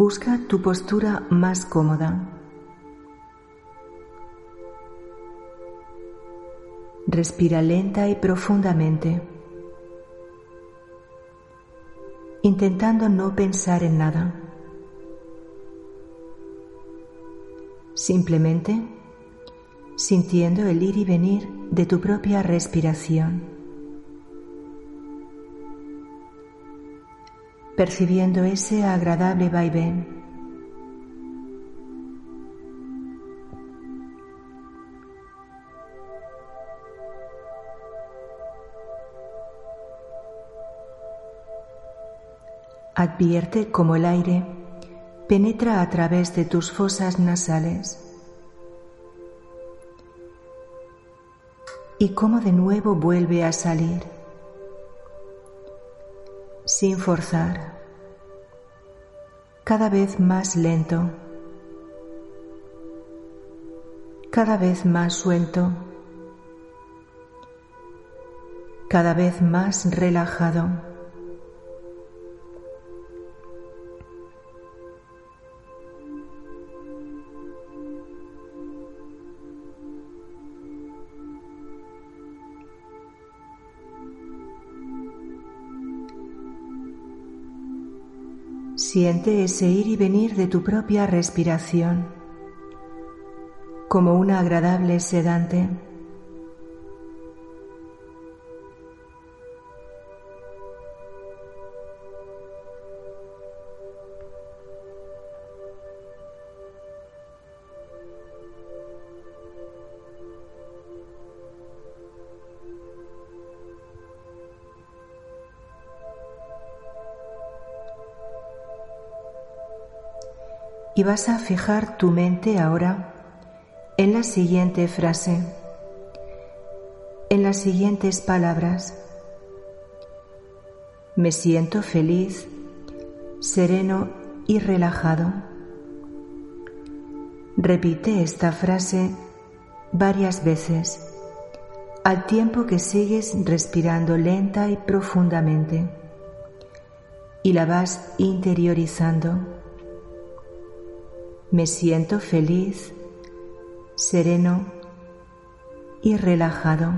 Busca tu postura más cómoda. Respira lenta y profundamente, intentando no pensar en nada. Simplemente sintiendo el ir y venir de tu propia respiración. Percibiendo ese agradable vaivén. Advierte cómo el aire penetra a través de tus fosas nasales y cómo de nuevo vuelve a salir sin forzar, cada vez más lento, cada vez más suelto, cada vez más relajado. Siente ese ir y venir de tu propia respiración como una agradable sedante. Y vas a fijar tu mente ahora en la siguiente frase, en las siguientes palabras. Me siento feliz, sereno y relajado. Repite esta frase varias veces al tiempo que sigues respirando lenta y profundamente y la vas interiorizando. Me siento feliz, sereno y relajado.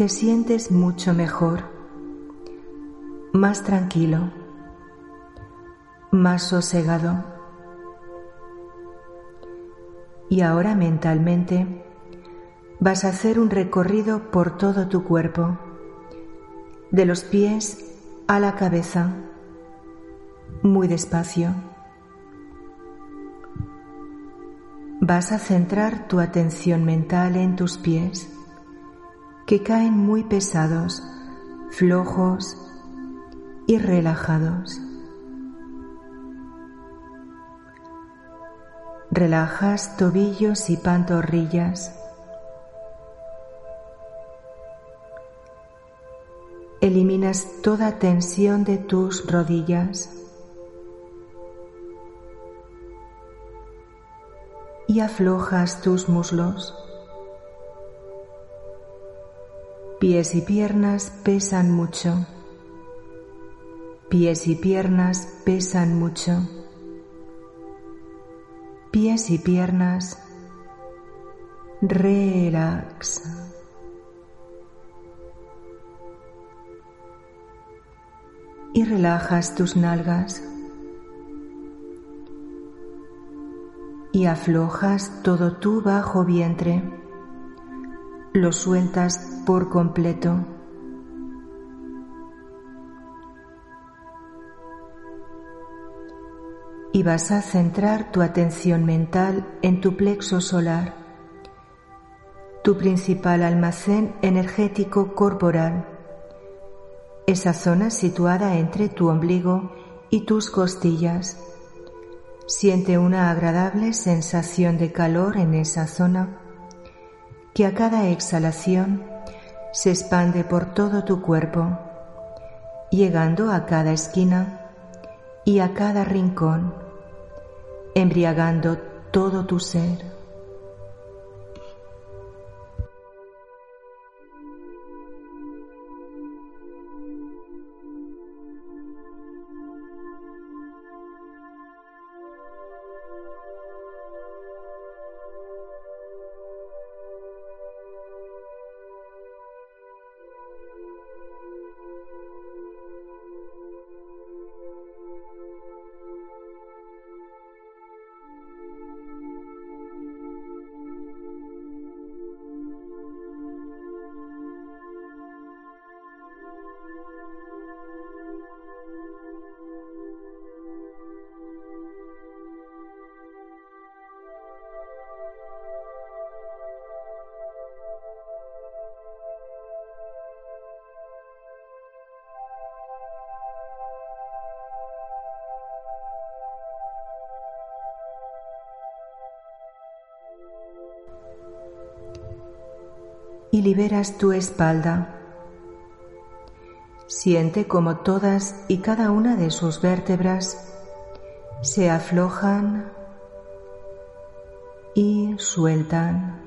Te sientes mucho mejor, más tranquilo, más sosegado. Y ahora mentalmente vas a hacer un recorrido por todo tu cuerpo, de los pies a la cabeza, muy despacio. Vas a centrar tu atención mental en tus pies que caen muy pesados, flojos y relajados. Relajas tobillos y pantorrillas. Eliminas toda tensión de tus rodillas. Y aflojas tus muslos. Pies y piernas pesan mucho. Pies y piernas pesan mucho pies y piernas, relax. Y relajas tus nalgas y aflojas todo tu bajo vientre, lo sueltas por completo. y vas a centrar tu atención mental en tu plexo solar, tu principal almacén energético corporal, esa zona situada entre tu ombligo y tus costillas. Siente una agradable sensación de calor en esa zona que a cada exhalación se expande por todo tu cuerpo, llegando a cada esquina y a cada rincón, embriagando todo tu ser. Liberas tu espalda. Siente como todas y cada una de sus vértebras se aflojan y sueltan.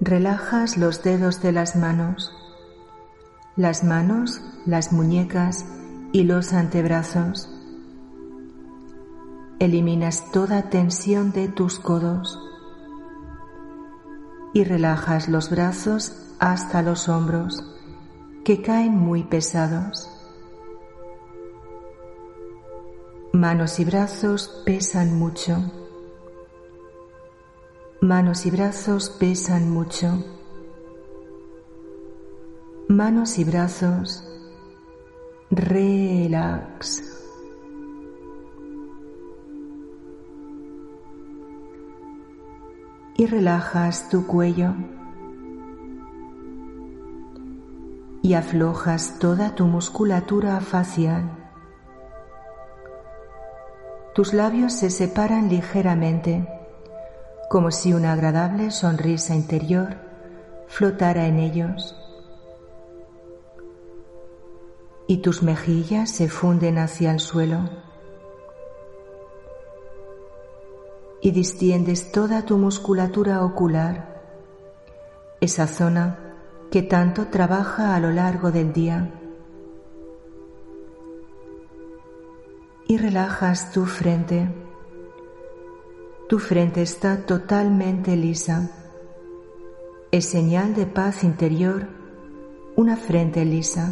Relajas los dedos de las manos las manos, las muñecas y los antebrazos. Eliminas toda tensión de tus codos y relajas los brazos hasta los hombros que caen muy pesados. Manos y brazos pesan mucho. Manos y brazos pesan mucho manos y brazos, relax. Y relajas tu cuello y aflojas toda tu musculatura facial. Tus labios se separan ligeramente, como si una agradable sonrisa interior flotara en ellos. Y tus mejillas se funden hacia el suelo y distiendes toda tu musculatura ocular, esa zona que tanto trabaja a lo largo del día. Y relajas tu frente. Tu frente está totalmente lisa. Es señal de paz interior una frente lisa.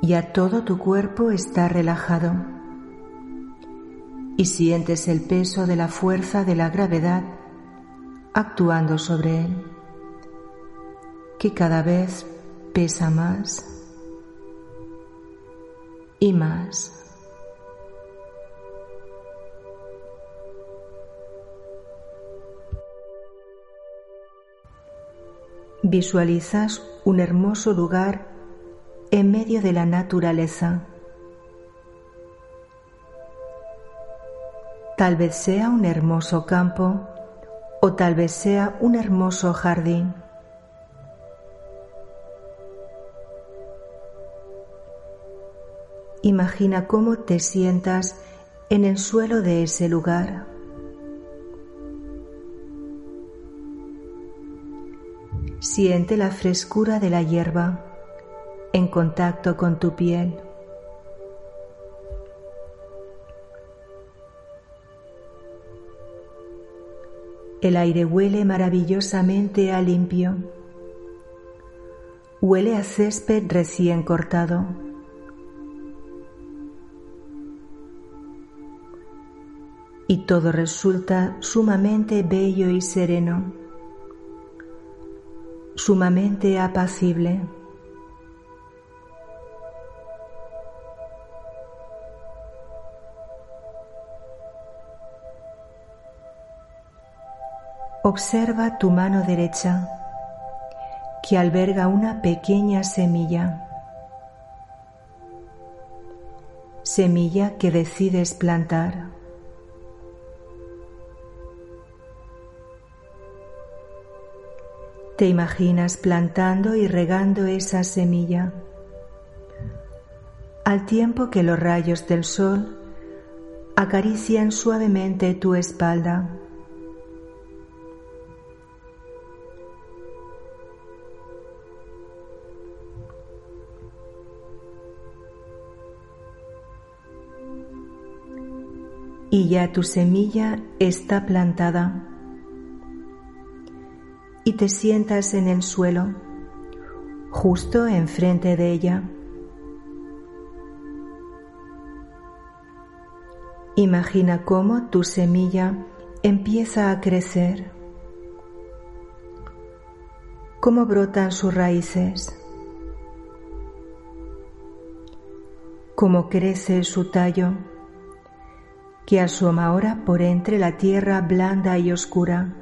y a todo tu cuerpo está relajado. Y sientes el peso de la fuerza de la gravedad actuando sobre él, que cada vez pesa más y más. Visualizas un hermoso lugar en medio de la naturaleza. Tal vez sea un hermoso campo o tal vez sea un hermoso jardín. Imagina cómo te sientas en el suelo de ese lugar. Siente la frescura de la hierba en contacto con tu piel. El aire huele maravillosamente a limpio. Huele a césped recién cortado. Y todo resulta sumamente bello y sereno, sumamente apacible. Observa tu mano derecha que alberga una pequeña semilla. Semilla que decides plantar. Te imaginas plantando y regando esa semilla al tiempo que los rayos del sol acarician suavemente tu espalda. Y ya tu semilla está plantada y te sientas en el suelo, justo enfrente de ella. Imagina cómo tu semilla empieza a crecer, cómo brotan sus raíces, cómo crece su tallo que asoma ahora por entre la tierra blanda y oscura.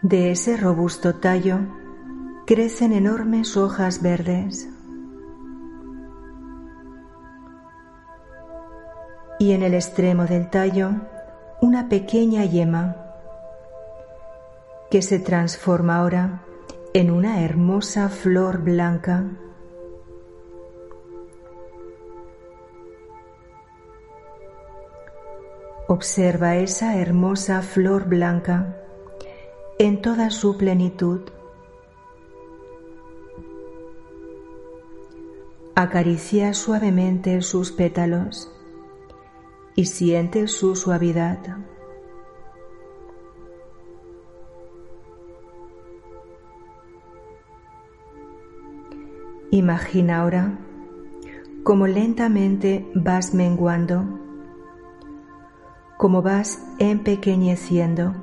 De ese robusto tallo crecen enormes hojas verdes. Y en el extremo del tallo una pequeña yema que se transforma ahora en una hermosa flor blanca. Observa esa hermosa flor blanca en toda su plenitud. Acaricia suavemente sus pétalos y siente su suavidad. Imagina ahora cómo lentamente vas menguando como vas empequeñeciendo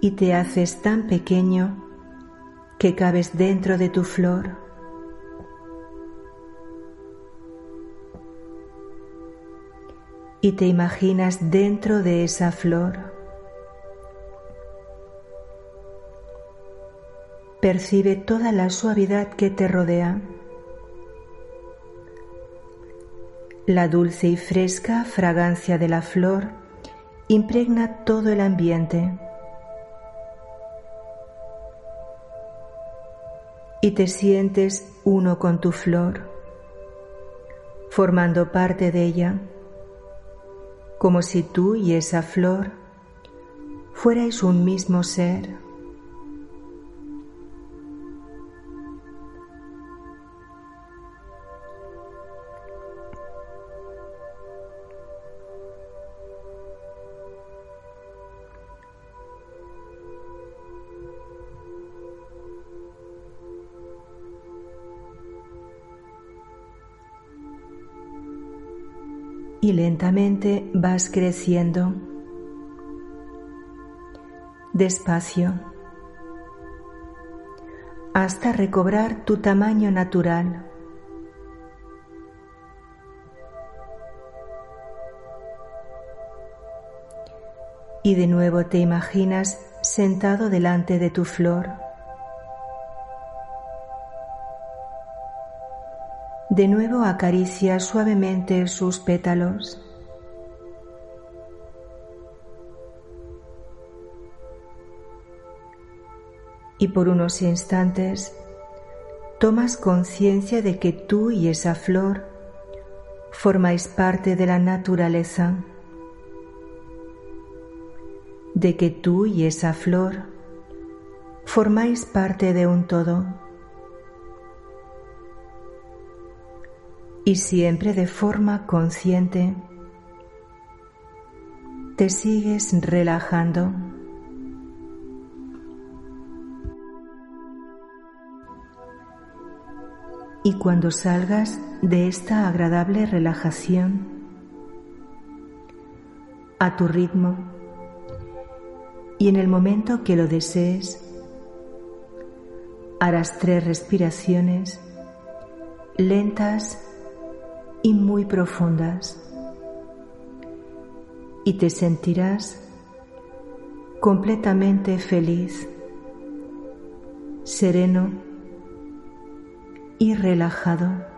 y te haces tan pequeño que cabes dentro de tu flor. Y te imaginas dentro de esa flor. Percibe toda la suavidad que te rodea. La dulce y fresca fragancia de la flor impregna todo el ambiente y te sientes uno con tu flor, formando parte de ella, como si tú y esa flor fuerais un mismo ser. Y lentamente vas creciendo. Despacio hasta recobrar tu tamaño natural. Y de nuevo te imaginas sentado delante de tu flor. De nuevo acaricia suavemente sus pétalos. Y por unos instantes tomas conciencia de que tú y esa flor formáis parte de la naturaleza, de que tú y esa flor formáis parte de un todo. Y siempre de forma consciente te sigues relajando. Y cuando salgas de esta agradable relajación, a tu ritmo, y en el momento que lo desees, harás tres respiraciones lentas y muy profundas y te sentirás completamente feliz, sereno y relajado.